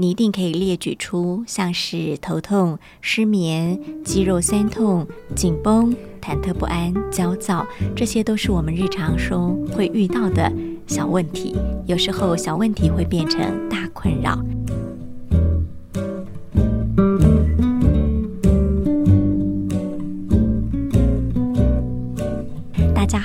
你一定可以列举出像是头痛、失眠、肌肉酸痛、紧绷、忐忑不安、焦躁，这些都是我们日常中会遇到的小问题。有时候小问题会变成大困扰。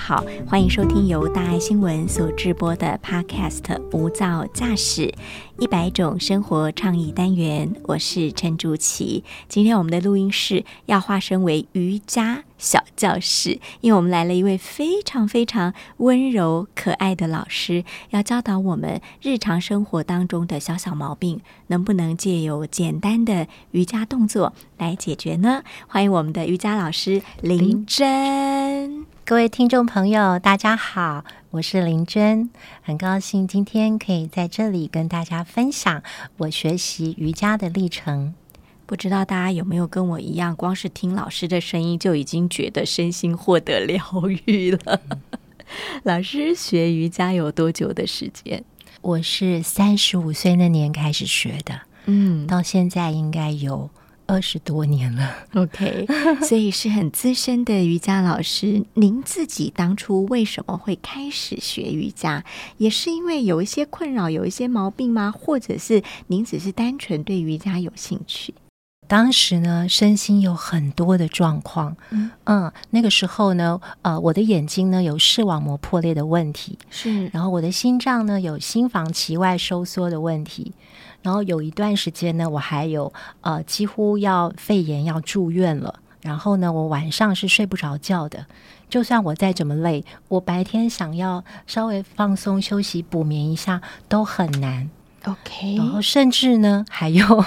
好，欢迎收听由大爱新闻所制播的 Podcast《无噪驾驶一百种生活倡议单元》，我是陈竹琪。今天我们的录音室要化身为瑜伽小教室，因为我们来了一位非常非常温柔可爱的老师，要教导我们日常生活当中的小小毛病，能不能借由简单的瑜伽动作来解决呢？欢迎我们的瑜伽老师林真。各位听众朋友，大家好，我是林真，很高兴今天可以在这里跟大家分享我学习瑜伽的历程。不知道大家有没有跟我一样，光是听老师的声音就已经觉得身心获得疗愈了。老师学瑜伽有多久的时间？我是三十五岁那年开始学的，嗯到现在应该有二十多年了。，OK，所以是很资深的瑜伽老师。您自己当初为什么会开始学瑜伽？也是因为有一些困扰，有一些毛病吗？或者是您只是单纯对瑜伽有兴趣？当时呢，身心有很多的状况，嗯那个时候呢，呃，我的眼睛呢有视网膜破裂的问题，是然后我的心脏呢有心房期外收缩的问题，然后有一段时间呢，我还有呃几乎要肺炎要住院了。然后呢，我晚上是睡不着觉的，就算我再怎么累，我白天想要稍微放松休息补眠一下都很难。OK，然后甚至呢，还有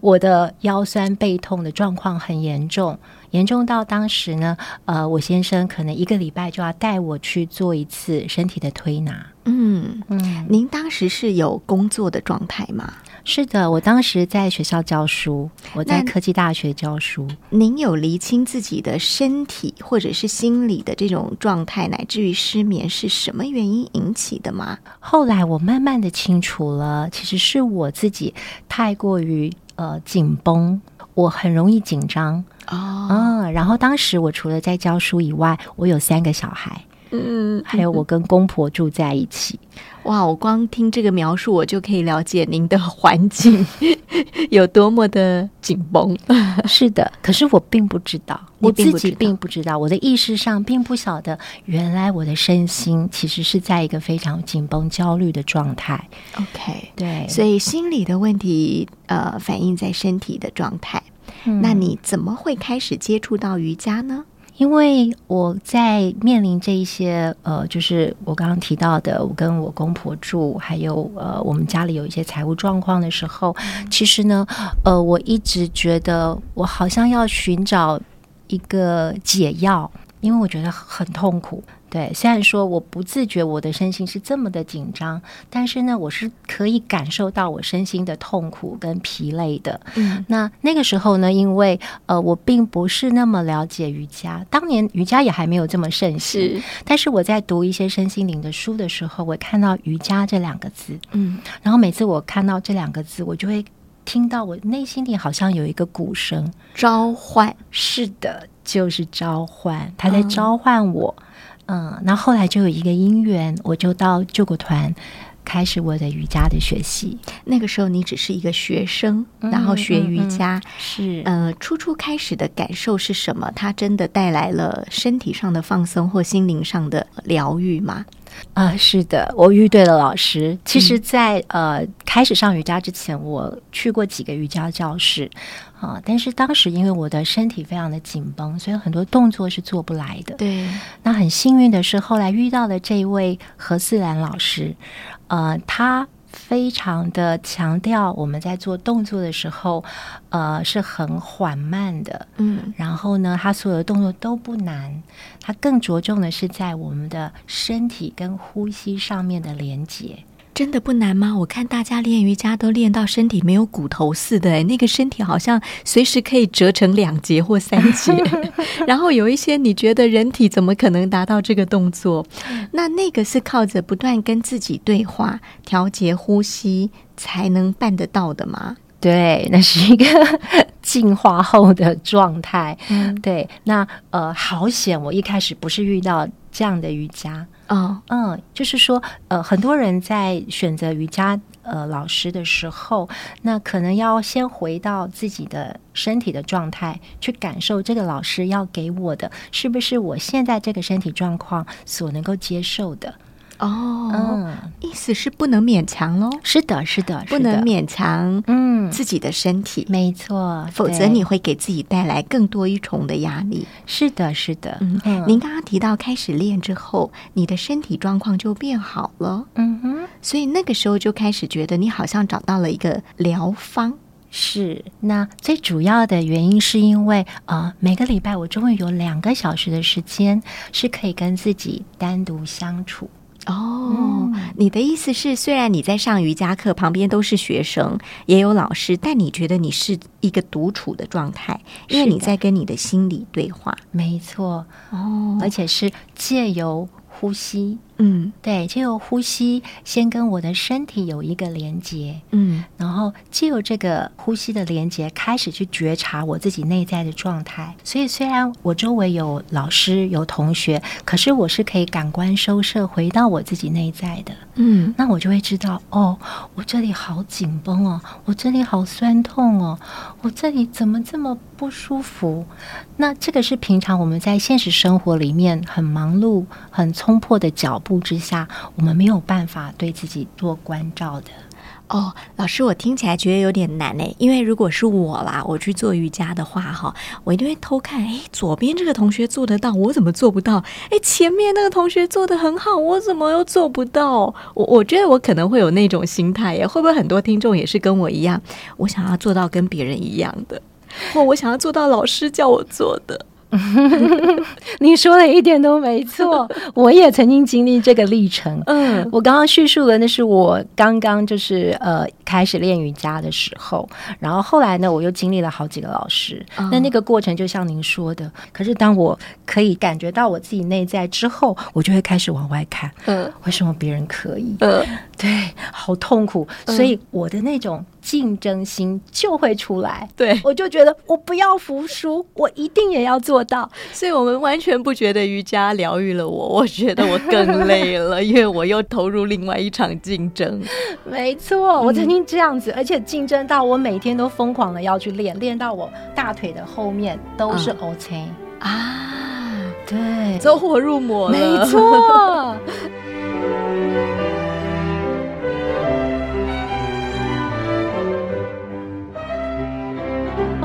我的腰酸背痛的状况很严重，严重到当时呢，呃，我先生可能一个礼拜就要带我去做一次身体的推拿。嗯，嗯，您当时是有工作的状态吗？是的，我当时在学校教书，我在科技大学教书。您有厘清自己的身体或者是心理的这种状态，乃至于失眠是什么原因引起的吗？后来我慢慢的清楚了，其实是我自己太过于呃紧绷，我很容易紧张。哦，嗯，然后当时我除了在教书以外，我有三个小孩，嗯，还有我跟公婆住在一起。哇，我光听这个描述，我就可以了解您的环境 有多么的紧绷。是的，可是我并不知道，我自己并不知道我的意识上并不晓得，原来我的身心其实是在一个非常紧绷、焦虑的状态。OK，对，所以心理的问题，呃，反映在身体的状态。嗯那你怎么会开始接触到瑜伽呢？因为我在面临这一些呃，就是我刚刚提到的，我跟我公婆住，还有呃，我们家里有一些财务状况的时候，其实呢，呃，我一直觉得我好像要寻找一个解药，因为我觉得很痛苦。对，虽然说我不自觉我的身心是这么的紧张，但是呢，我是可以感受到我身心的痛苦跟疲累的。嗯那那个时候呢，因为呃，我并不是那么了解瑜伽，当年瑜伽也还没有这么盛行。但是我在读一些身心灵的书的时候，我看到瑜伽这两个字，嗯然后每次我看到这两个字，我就会听到我内心里好像有一个鼓声，召唤。是的，就是召唤，他在哦召唤我。嗯，那后来就有一个因缘，我就到救国团开始我的瑜伽的学习。那个时候你只是一个学生，嗯然后学瑜嗯嗯伽。是呃，初初开始的感受是什么？它真的带来了身体上的放松或心灵上的疗愈吗？啊、是的，我遇对了老师。其实在，呃开始上瑜伽之前，我去过几个瑜伽教室啊、但是当时因为我的身体非常的紧绷，所以很多动作是做不来的。对，那很幸运的是，后来遇到了这一位何思兰老师，呃，他非常的强调我们在做动作的时候，呃，是很缓慢的，嗯，然后呢，他所有的动作都不难，他更着重的是在我们的身体跟呼吸上面的连接。真的不难吗？我看大家练瑜伽都练到身体没有骨头似的，哎，那个身体好像随时可以折成两节或三节。然后有一些你觉得人体怎么可能达到这个动作？那那个是靠着不断跟自己对话、调节呼吸才能办得到的吗？对，那是一个进化后的状态。嗯，对，那呃，好险，我一开始不是遇到这样的瑜伽。哦，嗯，就是说，呃，很多人在选择瑜伽呃老师的时候，那可能要先回到自己的身体的状态，去感受这个老师要给我的是不是我现在这个身体状况所能够接受的。哦，嗯，意思是不能勉强喽，是的，是的，不能勉强嗯，自己的身体，没错，否则你会给自己带来更多一重的压力。是的，是的，嗯，您刚刚提到开始练之后，你的身体状况就变好了，嗯哼。所以那个时候就开始觉得你好像找到了一个疗方。是，那最主要的原因是因为呃，每个礼拜我终于有两个小时的时间是可以跟自己单独相处。哦，你的意思是，虽然你在上瑜伽课，旁边都是学生，也有老师，但你觉得你是一个独处的状态，因为你在跟你的心理对话。没错，哦。而且是借由呼吸，嗯对，借由呼吸先跟我的身体有一个连接，嗯然后借由这个呼吸的连接，开始去觉察我自己内在的状态。所以，虽然我周围有老师、有同学，可是我是可以感官收摄，回到我自己内在的。嗯那我就会知道，哦，我这里好紧绷哦，我这里好酸痛哦，我这里怎么这么不舒服？那这个是平常我们在现实生活里面很忙碌、很冲破的脚步之下，我们没有办法对自己做关照的。哦，老师，我听起来觉得有点难诶，因为如果是我啦，我去做瑜伽的话，哈，我一定会偷看，诶，左边这个同学做得到，我怎么做不到？诶，前面那个同学做得很好，我怎么又做不到？我我觉得我可能会有那种心态耶，会不会很多听众也是跟我一样，我想要做到跟别人一样的，或我想要做到老师叫我做的？你说的一点都没错，我也曾经经历这个历程。嗯我刚刚叙述的那是我刚刚就是呃开始练瑜伽的时候，然后后来呢，我又经历了好几个老师。嗯那那个过程就像您说的，可是当我可以感觉到我自己内在之后，我就会开始往外看，嗯为什么别人可以？嗯，对，好痛苦，所以我的那种竞争心就会出来。对，我就觉得我不要服输，我一定也要做到。所以我们完全不觉得瑜伽疗愈了我，我觉得我更累了，因为我又投入另外一场竞争。没错，我曾经这样子，而且竞争到我每天都疯狂的要去练，练到我大腿的后面都是嗯 OK、啊，对，走火入魔了，没错。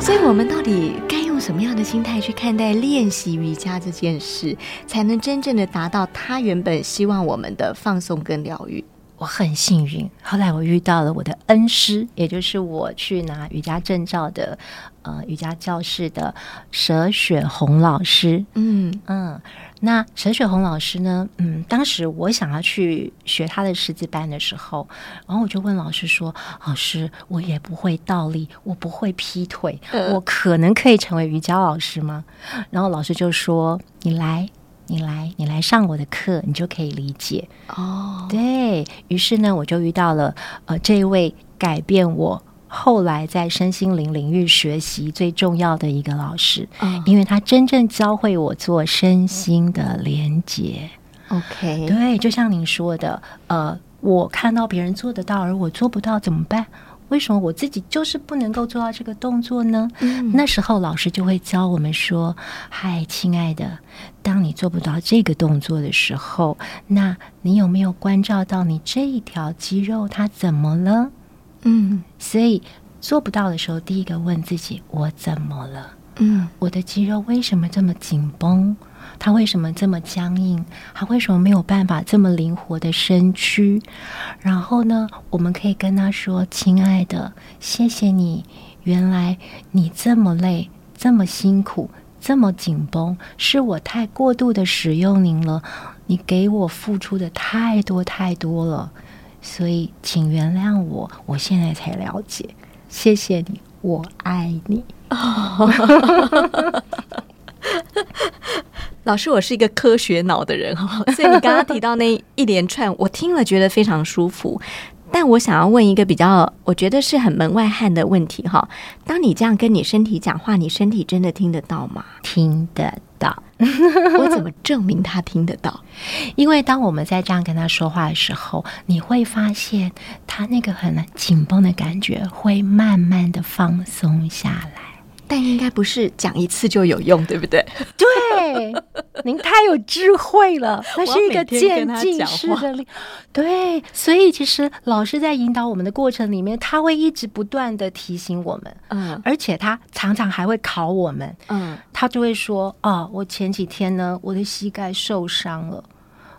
所以，我们到底该用什么样的心态去看待练习瑜伽这件事，才能真正的达到他原本希望我们的放松跟疗愈？我很幸运，后来我遇到了我的恩师，也就是我去拿瑜伽证照的呃瑜伽教室的佘雪红老师。嗯嗯，那佘雪红老师呢？嗯，当时我想要去学他的师资班的时候，然后我就问老师说：“老师，我也不会倒立，我不会劈腿，嗯我可能可以成为瑜伽老师吗？”然后老师就说：“你来。”你来，你来上我的课，你就可以理解。哦，对于是呢，我就遇到了呃这一位改变我后来在身心灵领域学习最重要的一个老师，嗯因为他真正教会我做身心的连接。，OK，对，就像您说的，呃，我看到别人做得到，而我做不到，怎么办？为什么我自己就是不能够做到这个动作呢？嗯那时候老师就会教我们说：“嗨，亲爱的，当你做不到这个动作的时候，那你有没有关照到你这一条肌肉它怎么了？嗯所以做不到的时候，第一个问自己：我怎么了？嗯我的肌肉为什么这么紧绷？他为什么这么僵硬？他为什么没有办法这么灵活的身躯？然后呢，我们可以跟他说：“亲爱的，谢谢你，原来你这么累，这么辛苦，这么紧绷，是我太过度的使用您了，你给我付出的太多太多了，所以请原谅我，我现在才了解，谢谢你，我爱你。”老师，我是一个科学脑的人哈，所以你刚刚提到那一连串，我听了觉得非常舒服。但我想要问一个比较，我觉得是很门外汉的问题哈。当你这样跟你身体讲话，你身体真的听得到吗？听得到。我怎么证明他听得到？因为当我们在这样跟他说话的时候，你会发现他那个很紧绷的感觉会慢慢的放松下来。但应该不是讲一次就有用，对不对？对，您太有智慧了，那是一个渐进式的力。对，所以其实老师在引导我们的过程里面，他会一直不断的提醒我们，嗯，而且他常常还会考我们，嗯，他就会说：“哦，我前几天呢，我的膝盖受伤了，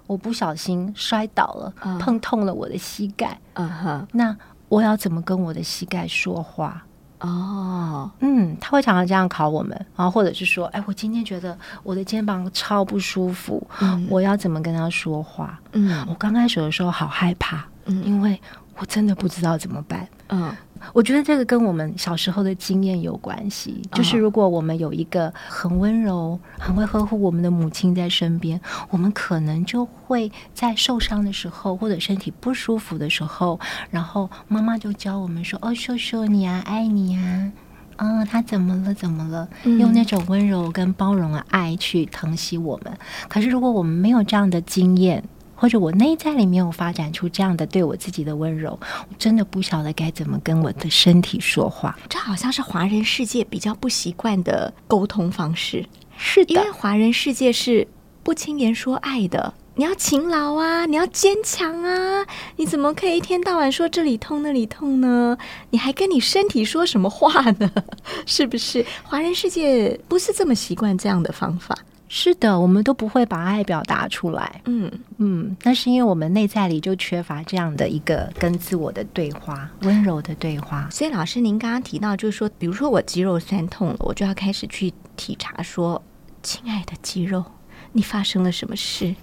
我不小心摔倒了，碰痛了我的膝盖，嗯哼，那我要怎么跟我的膝盖说话？”哦，嗯，他会常常这样考我们，然后或者是说，哎，我今天觉得我的肩膀超不舒服，我要怎么跟他说话？嗯，我刚开始的时候好害怕，嗯，因为我真的不知道怎么办，嗯。我觉得这个跟我们小时候的经验有关系，就是如果我们有一个很温柔、很会呵护我们的母亲在身边，我们可能就会在受伤的时候或者身体不舒服的时候，然后妈妈就教我们说：“哦，秀秀你啊，爱你啊，嗯，他怎么了？怎么了？”用那种温柔跟包容的爱去疼惜我们。可是如果我们没有这样的经验，或者我内在里面有发展出这样的对我自己的温柔，我真的不晓得该怎么跟我的身体说话。这好像是华人世界比较不习惯的沟通方式。是的，因为华人世界是不轻言说爱的。你要勤劳啊，你要坚强啊，你怎么可以一天到晚说这里痛那里痛呢？你还跟你身体说什么话呢？是不是？华人世界不是这么习惯这样的方法。是的，我们都不会把爱表达出来。嗯嗯，那是因为我们内在里就缺乏这样的一个跟自我的对话，温柔的对话。所以，老师，您刚刚提到，就是说，比如说我肌肉酸痛了，我就要开始去体察，说，亲爱的肌肉。你发生了什么事？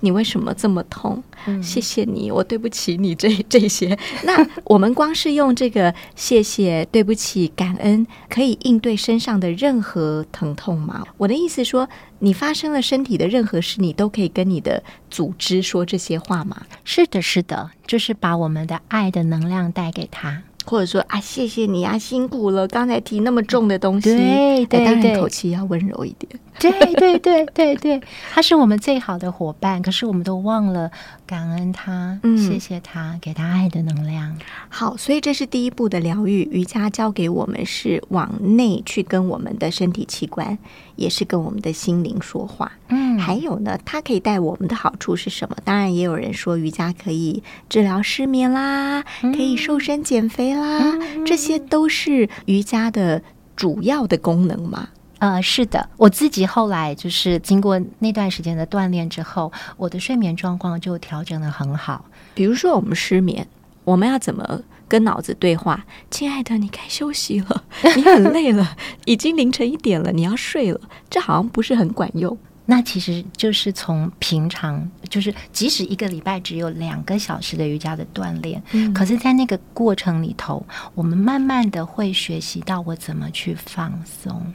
你为什么这么痛？谢谢你，我对不起你这 这些。那我们光是用这个谢谢、对不起、感恩，可以应对身上的任何疼痛吗？我的意思说，你发生了身体的任何事，你都可以跟你的组织说这些话吗？是的，是的，就是把我们的爱的能量带给他。或者说啊，谢谢你啊，辛苦了，刚才提那么重的东西，对对对，口气要温柔一点。对对对对对，他是我们最好的伙伴，可是我们都忘了感恩他，谢谢他，给他爱的能量。好，所以这是第一步的疗愈。瑜伽教给我们是往内去跟我们的身体器官，也是跟我们的心灵说话。嗯，还有呢，它可以带我们的好处是什么？当然，也有人说瑜伽可以治疗失眠啦，可以瘦身减肥啦，这些都是瑜伽的主要的功能嘛。呃，是的，我自己后来就是经过那段时间的锻炼之后，我的睡眠状况就调整的很好。比如说，我们失眠，我们要怎么跟脑子对话？亲爱的，你该休息了，你很累了，已经凌晨一点了，你要睡了。这好像不是很管用。那其实就是从平常，就是即使一个礼拜只有两个小时的瑜伽的锻炼，嗯，可是，在那个过程里头，我们慢慢的会学习到我怎么去放松。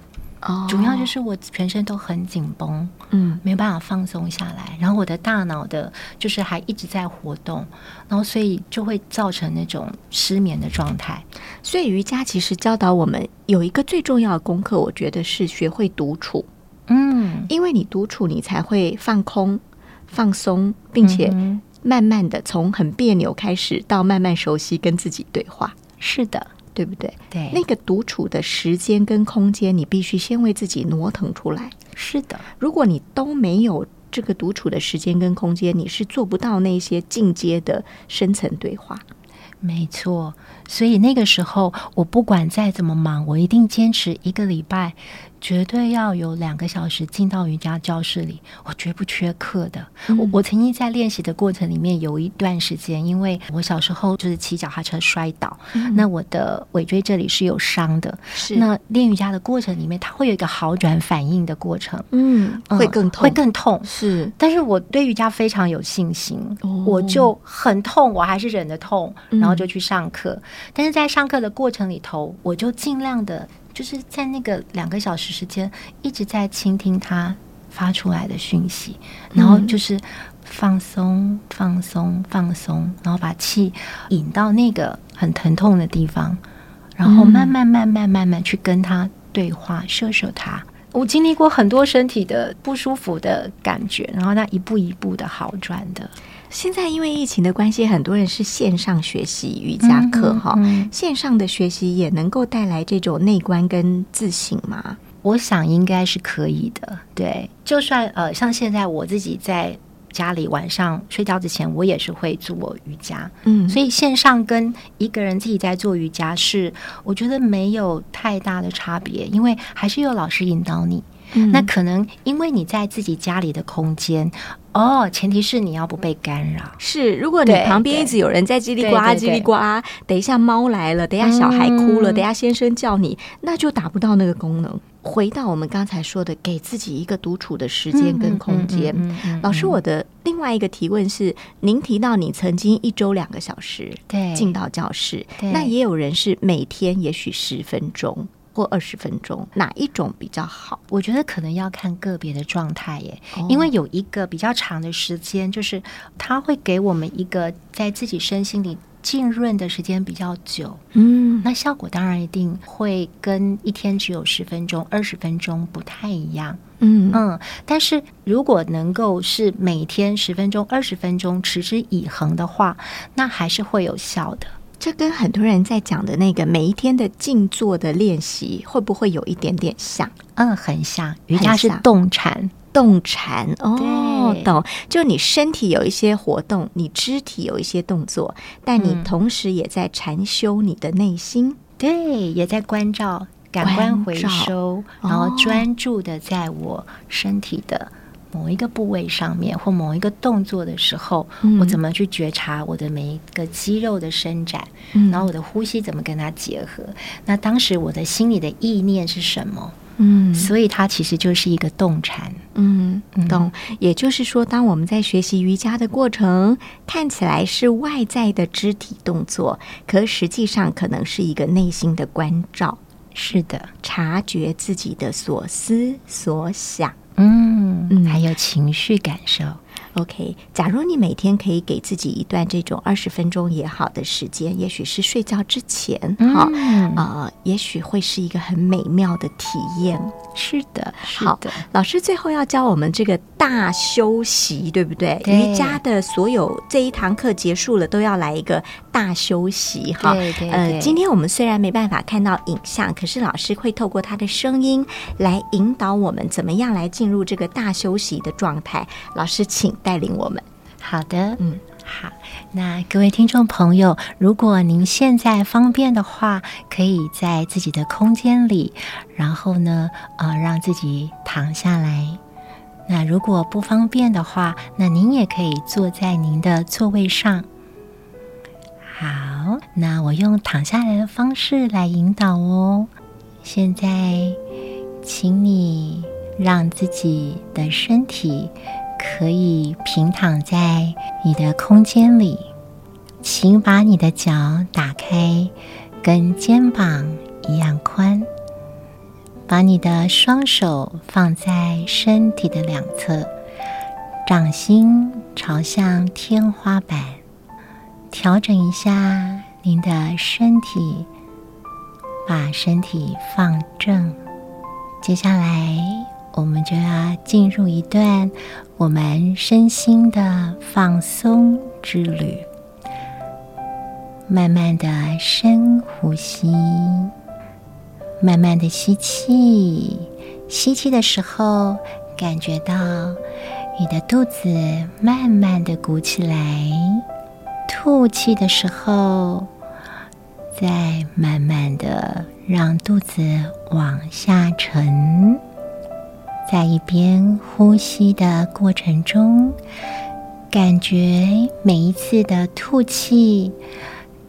主要就是我全身都很紧绷，嗯，没办法放松下来，然后我的大脑的，就是还一直在活动，然后所以就会造成那种失眠的状态。所以瑜伽其实教导我们有一个最重要的功课，我觉得是学会独处。嗯，因为你独处，你才会放空、放松，并且慢慢的从很别扭开始，到慢慢熟悉跟自己对话。是的。对不对？对，那个独处的时间跟空间，你必须先为自己挪腾出来。是的，如果你都没有这个独处的时间跟空间，你是做不到那些进阶的深层对话。没错，所以那个时候，我不管再怎么忙，我一定坚持一个礼拜，绝对要有两个小时进到瑜伽教室里，我绝不缺课的。嗯我我曾经在练习的过程里面有一段时间，因为我小时候就是骑脚踏车摔倒，那我的尾椎这里是有伤的。是那练瑜伽的过程里面，它会有一个好转反应的过程，嗯，嗯会更痛，会更痛。是但是我对瑜伽非常有信心，哦我就很痛，我还是忍着痛，嗯然后就去上课。但是在上课的过程里头，我就尽量的，就是在那个两个小时时间，一直在倾听他发出来的讯息，然后就是放松、放松、放松，然后把气引到那个很疼痛的地方，然后慢慢、慢慢、慢慢去跟他对话，射射他。我经历过很多身体的不舒服的感觉，然后那一步一步的好转的。现在因为疫情的关系，很多人是线上学习瑜伽课哈、嗯嗯线上的学习也能够带来这种内观跟自省吗？我想应该是可以的。对，就算呃，像现在我自己在家里晚上睡觉之前，我也是会做瑜伽。嗯所以线上跟一个人自己在做瑜伽是，我觉得没有太大的差别，因为还是有老师引导你。嗯那可能因为你在自己家里的空间，哦，前提是你要不被干扰。是，如果你旁边一直有人在叽里呱啦、叽里呱啦，等一下猫来了，等一下小孩哭了，嗯等一下先生叫你，那就达不到那个功能。回到我们刚才说的，给自己一个独处的时间跟空间。老师，我的另外一个提问是：您提到你曾经一周两个小时对进到教室，那也有人是每天也许十分钟或二十分钟，哪一种比较好？我觉得可能要看个别的状态耶，哦因为有一个比较长的时间，就是它会给我们一个在自己身心里浸润的时间比较久，嗯，那效果当然一定会跟一天只有十分钟、二十分钟不太一样。嗯嗯，但是如果能够是每天十分钟、二十分钟持之以恒的话，那还是会有效的。这跟很多人在讲的那个每一天的静坐的练习，会不会有一点点像？嗯，很像瑜伽是动禅，动禅哦对，懂，就你身体有一些活动，你肢体有一些动作，但你嗯。同时也在禅修你的内心。对，也在关照感官回收，然后专注的在我身体的某一个部位上面或某一个动作的时候，嗯我怎么去觉察我的每一个肌肉的伸展，嗯然后我的呼吸怎么跟它结合？那当时我的心里的意念是什么？嗯所以它其实就是一个动禅。嗯，懂。也就是说，当我们在学习瑜伽的过程，看起来是外在的肢体动作，可实际上可能是一个内心的关照，是的，察觉自己的所思所想。嗯嗯还有情绪感受。OK，假如你每天可以给自己一段这种二十分钟也好的时间，也许是睡觉之前，哈、嗯呃，也许会是一个很美妙的体验。是的，是好的，老师最后要教我们这个大休息，对不对？对瑜伽的所有这一堂课结束了，都要来一个大休息哈。对对呃，今天我们虽然没办法看到影像，可是老师会透过他的声音来引导我们怎么样来进入这个大休息的状态。老师，请带领我们。好的，嗯。好，那各位听众朋友，如果您现在方便的话，可以在自己的空间里，然后呢，呃，让自己躺下来。那如果不方便的话，那您也可以坐在您的座位上。好，那我用躺下来的方式来引导哦。现在，请你让自己的身体可以平躺在你的空间里，请把你的脚打开，跟肩膀一样宽。把你的双手放在身体的两侧，掌心朝向天花板，调整一下您的身体，把身体放正。接下来，我们就要进入一段我们身心的放松之旅。慢慢的深呼吸，慢慢的吸气。吸气的时候，感觉到你的肚子慢慢的鼓起来；吐气的时候，再慢慢的让肚子往下沉，在一边呼吸的过程中，感觉每一次的吐气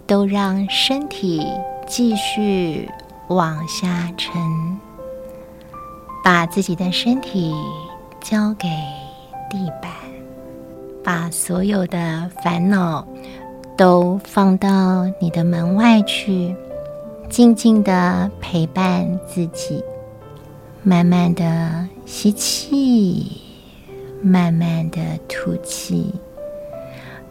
都让身体继续往下沉，把自己的身体交给地板，把所有的烦恼都放到你的门外去。静静的陪伴自己，慢慢的吸气，慢慢的吐气。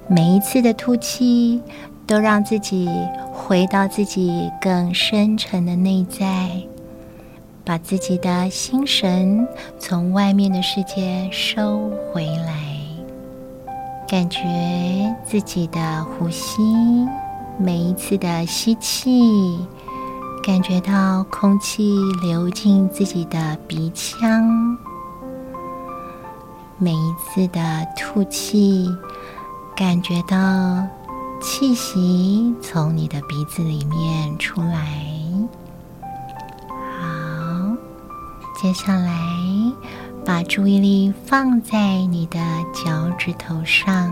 每一次的吐气，都让自己回到自己更深沉的内在，把自己的心神从外面的世界收回来，感觉自己的呼吸，每一次的吸气。感觉到空气流进自己的鼻腔，每一次的吐气，感觉到气息从你的鼻子里面出来。好，接下来把注意力放在你的脚趾头上，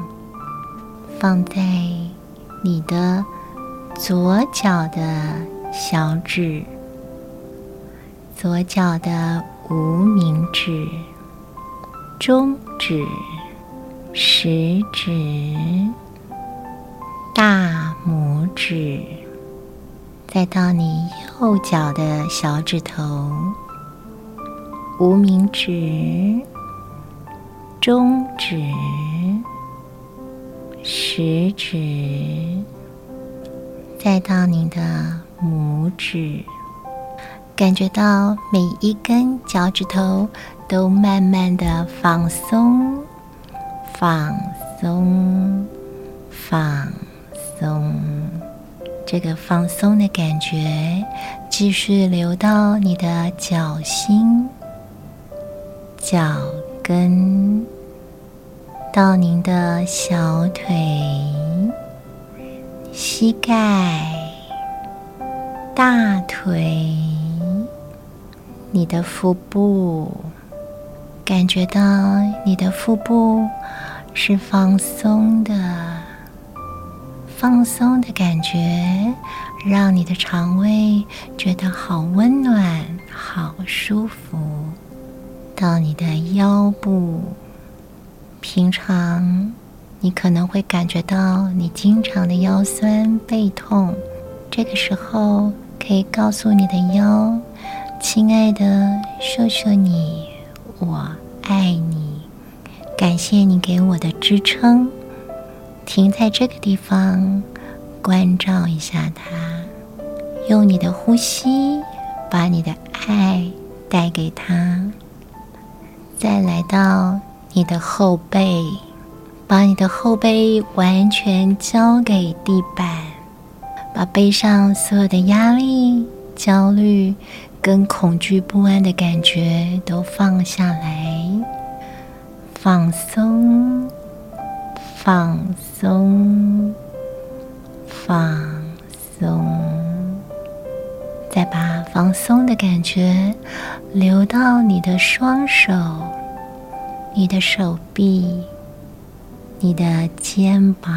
放在你的左脚的。小指、左脚的无名指、中指、食指、大拇指，再到你右脚的小指头、无名指、中指、食指，再到你的。拇指，感觉到每一根脚趾头都慢慢的放松，放松，放松。这个放松的感觉继续流到你的脚心、脚跟，到您的小腿、膝盖。大腿，你的腹部，感觉到你的腹部是放松的，放松的感觉让你的肠胃觉得好温暖、好舒服。到你的腰部，平常你可能会感觉到你经常的腰酸背痛，这个时候。可以告诉你的腰，亲爱的，秀秀你，我爱你，感谢你给我的支撑。停在这个地方，关照一下他，用你的呼吸把你的爱带给他。再来到你的后背，把你的后背完全交给地板。把背上所有的压力、焦虑跟恐惧、不安的感觉都放下来，放松，放松，放松。再把放松的感觉流到你的双手、你的手臂、你的肩膀。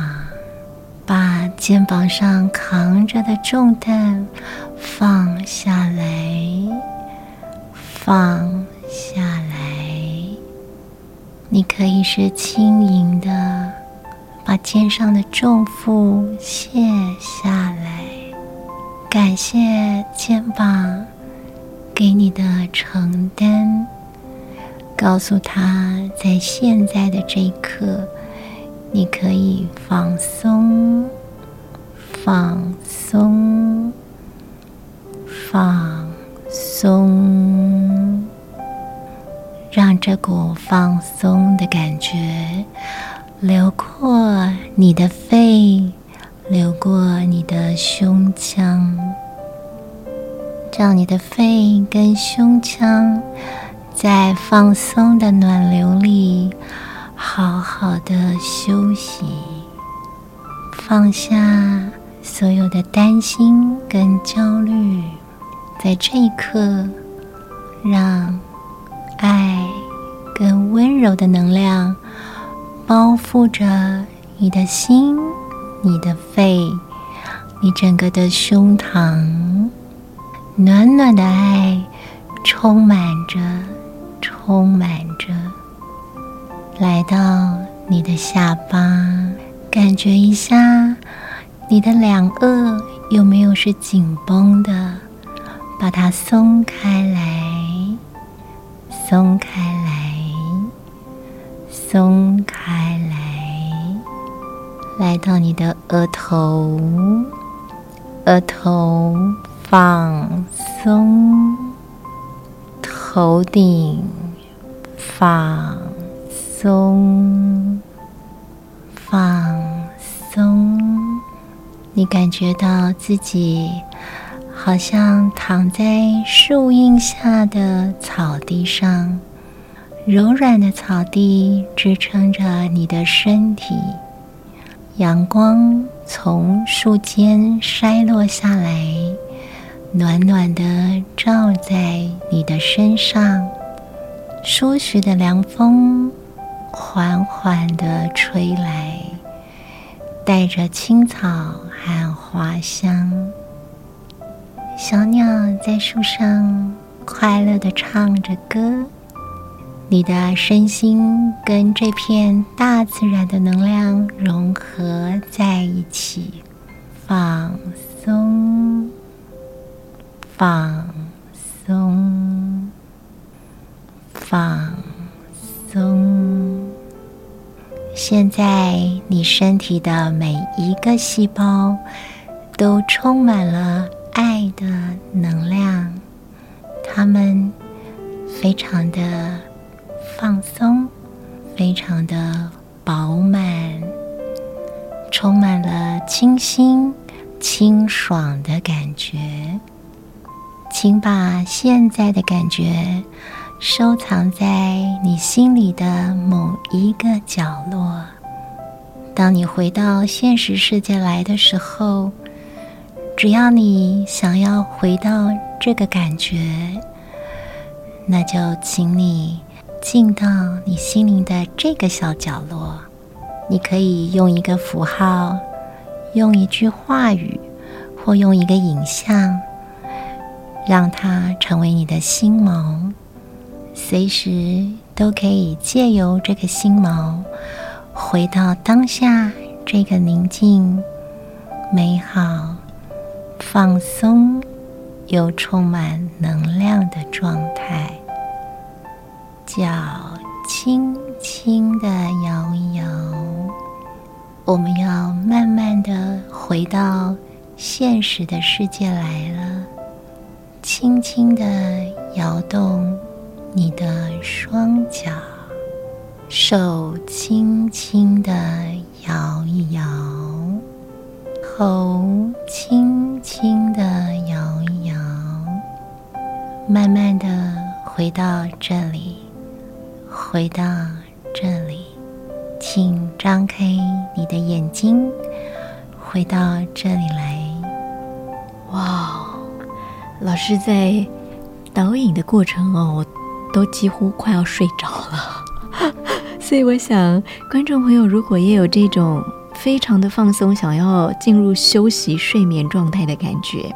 把肩膀上扛着的重担放下来，放下来。你可以是轻盈的，把肩上的重负卸下来。感谢肩膀给你的承担，告诉他在现在的这一刻。你可以放松，放松，放松，让这股放松的感觉流过你的肺，流过你的胸腔，让你的肺跟胸腔在放松的暖流里。好好的休息，放下所有的担心跟焦虑，在这一刻，让爱跟温柔的能量包覆着你的心、你的肺、你整个的胸膛，暖暖的爱充满着，充满着，来到你的下巴，感觉一下你的两颚有没有是紧绷的。把它松开来，松开来，松开来，来到你的额头，额头放松，头顶放松，放松，你感觉到自己。好像躺在树荫下的草地上，柔软的草地支撑着你的身体。阳光从树间筛落下来，暖暖的照在你的身上。舒适的凉风缓缓的吹来，带着青草和花香。小鸟在树上快乐的唱着歌，你的身心跟这片大自然的能量融合在一起，放松，放松，放松。现在，你身体的每一个细胞都充满了。爱的能量，它们非常的放松，非常的饱满，充满了清新、清爽的感觉。请把现在的感觉收藏在你心里的某一个角落。当你回到现实世界来的时候。只要你想要回到这个感觉，那就请你进到你心灵的这个小角落。你可以用一个符号，用一句话语，或用一个影像，让它成为你的心锚。随时都可以借由这个心锚，回到当下这个宁静、美好。放松又充满能量的状态，脚轻轻的摇一摇。我们要慢慢的回到现实的世界来了，轻轻的摇动你的双脚，手轻轻的摇一摇，头轻。轻的摇一摇，慢慢的回到这里，回到这里，请张开你的眼睛，回到这里来。哇，老师在导引的过程哦，都几乎快要睡着了，所以我想观众朋友如果也有这种。非常的放松，想要进入休息睡眠状态的感觉，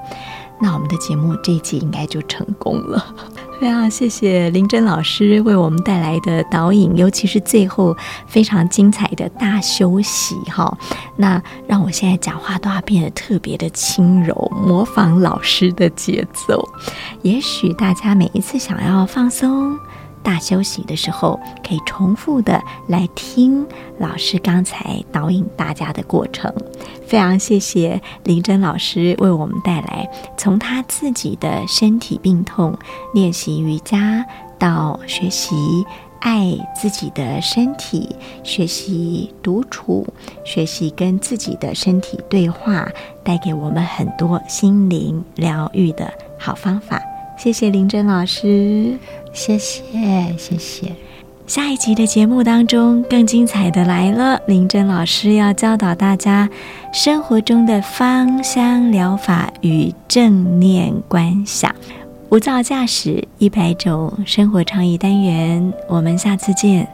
那我们的节目这一集应该就成功了。非常谢谢林真老师为我们带来的导引，尤其是最后非常精彩的大休息哈。那让我现在讲话都要变得特别的轻柔，模仿老师的节奏。也许大家每一次想要放松。大休息的时候，可以重复的来听老师刚才导引大家的过程。非常谢谢林真老师为我们带来从他自己的身体病痛练习瑜伽，到学习爱自己的身体，学习独处，学习跟自己的身体对话，带给我们很多心灵疗愈的好方法。谢谢林真老师。谢谢，谢谢。下一集的节目当中，更精彩的来了，林真老师要教导大家生活中的芳香疗法与正念观想。无噪驾驶一百种生活倡议单元，我们下次见。